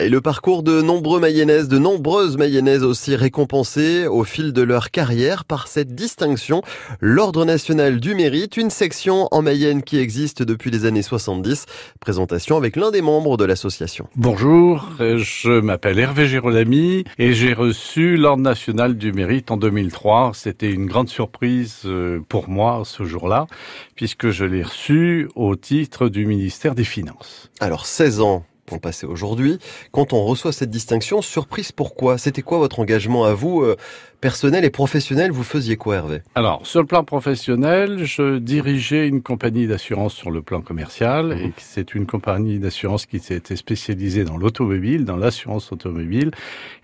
Et le parcours de nombreux mayonnaises, de nombreuses mayonnaises aussi récompensées au fil de leur carrière par cette distinction, l'Ordre national du mérite, une section en Mayenne qui existe depuis les années 70. Présentation avec l'un des membres de l'association. Bonjour, je m'appelle Hervé Girolami et j'ai reçu l'Ordre national du mérite en 2003. C'était une grande surprise euh, pour moi ce jour-là, puisque je l'ai reçu au titre du ministère des Finances. Alors 16 ans ont passé aujourd'hui. Quand on reçoit cette distinction, surprise pourquoi? C'était quoi votre engagement à vous, euh, personnel et professionnel? Vous faisiez quoi, Hervé? Alors, sur le plan professionnel, je dirigeais une compagnie d'assurance sur le plan commercial. Mhm. Et c'est une compagnie d'assurance qui s'était spécialisée dans l'automobile, dans l'assurance automobile.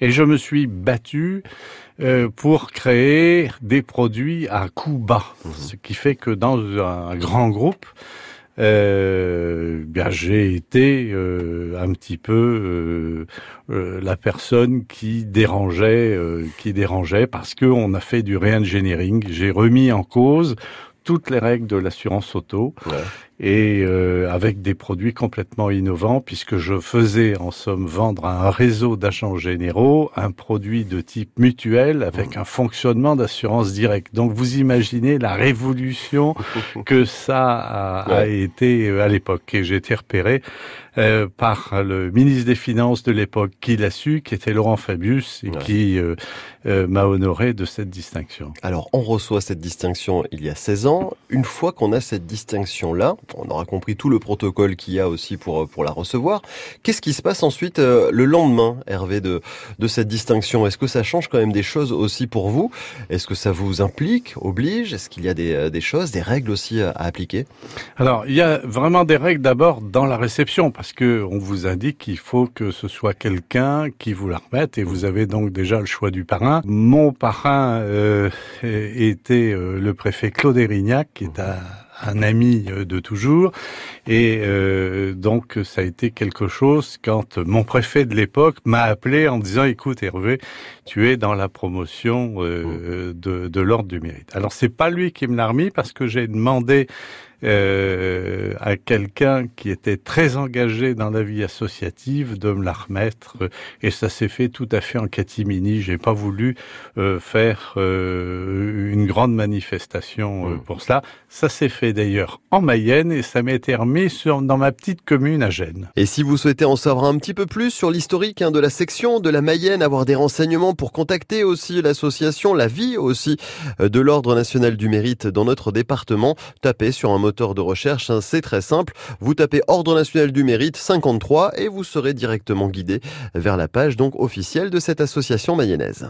Et je me suis battu euh, pour créer des produits à coût bas. Mhm. Ce qui fait que dans un grand groupe, euh, bien j'ai été euh, un petit peu euh, euh, la personne qui dérangeait, qui dérangeait parce que on a fait du re-engineering. J'ai remis en cause toutes les règles de l'assurance auto et euh, avec des produits complètement innovants puisque je faisais en somme vendre à un réseau d'agents généraux un produit de type mutuel avec mmh. un fonctionnement d'assurance directe. Donc vous imaginez la révolution que ça a, été euh, à l'époque et j'ai été repéré euh, par le ministre des Finances de l'époque qui l'a su, qui était Laurent Fabius et qui euh, euh, m'a honoré de cette distinction. Alors on reçoit cette distinction il y a 16 ans. Une fois qu'on a cette distinction-là, on aura compris tout le protocole qu'il y a aussi pour, pour la recevoir. Qu'est-ce qui se passe ensuite le lendemain, Hervé, de, de cette distinction? Est-ce que ça change quand même des choses aussi pour vous? Est-ce que ça vous implique, oblige? Est-ce qu'il y a des, des choses, des règles aussi à, à appliquer? Alors il y a vraiment des règles d'abord dans la réception parce que on vous indique qu'il faut que ce soit quelqu'un qui vous la remette et vous avez donc déjà le choix du parrain. Mon parrain euh, était euh, le préfet Claude Erignac, qui est un, ami euh, de toujours. Et donc ça a été quelque chose quand mon préfet de l'époque m'a appelé en disant écoute Hervé tu es dans la promotion de, de l'ordre du mérite. Alors c'est pas lui qui me l'a remis parce que j'ai demandé euh, à quelqu'un qui était très engagé dans la vie associative de me la remettre et ça s'est fait tout à fait en catimini. J'ai pas voulu euh, faire euh, une grande manifestation mmh. pour cela. Ça s'est fait d'ailleurs en Mayenne et ça m'a été remis sur, dans ma petite commune à Gênes. Et si vous souhaitez en savoir un petit peu plus sur l'historique hein, de la section de la Mayenne, avoir des renseignements pour contacter aussi l'association, la vie aussi de l'Ordre national du mérite dans notre département, tapez sur un de recherche, hein, c'est très simple. Vous tapez Ordre national du mérite 53 et vous serez directement guidé vers la page donc officielle de cette association mayonnaise.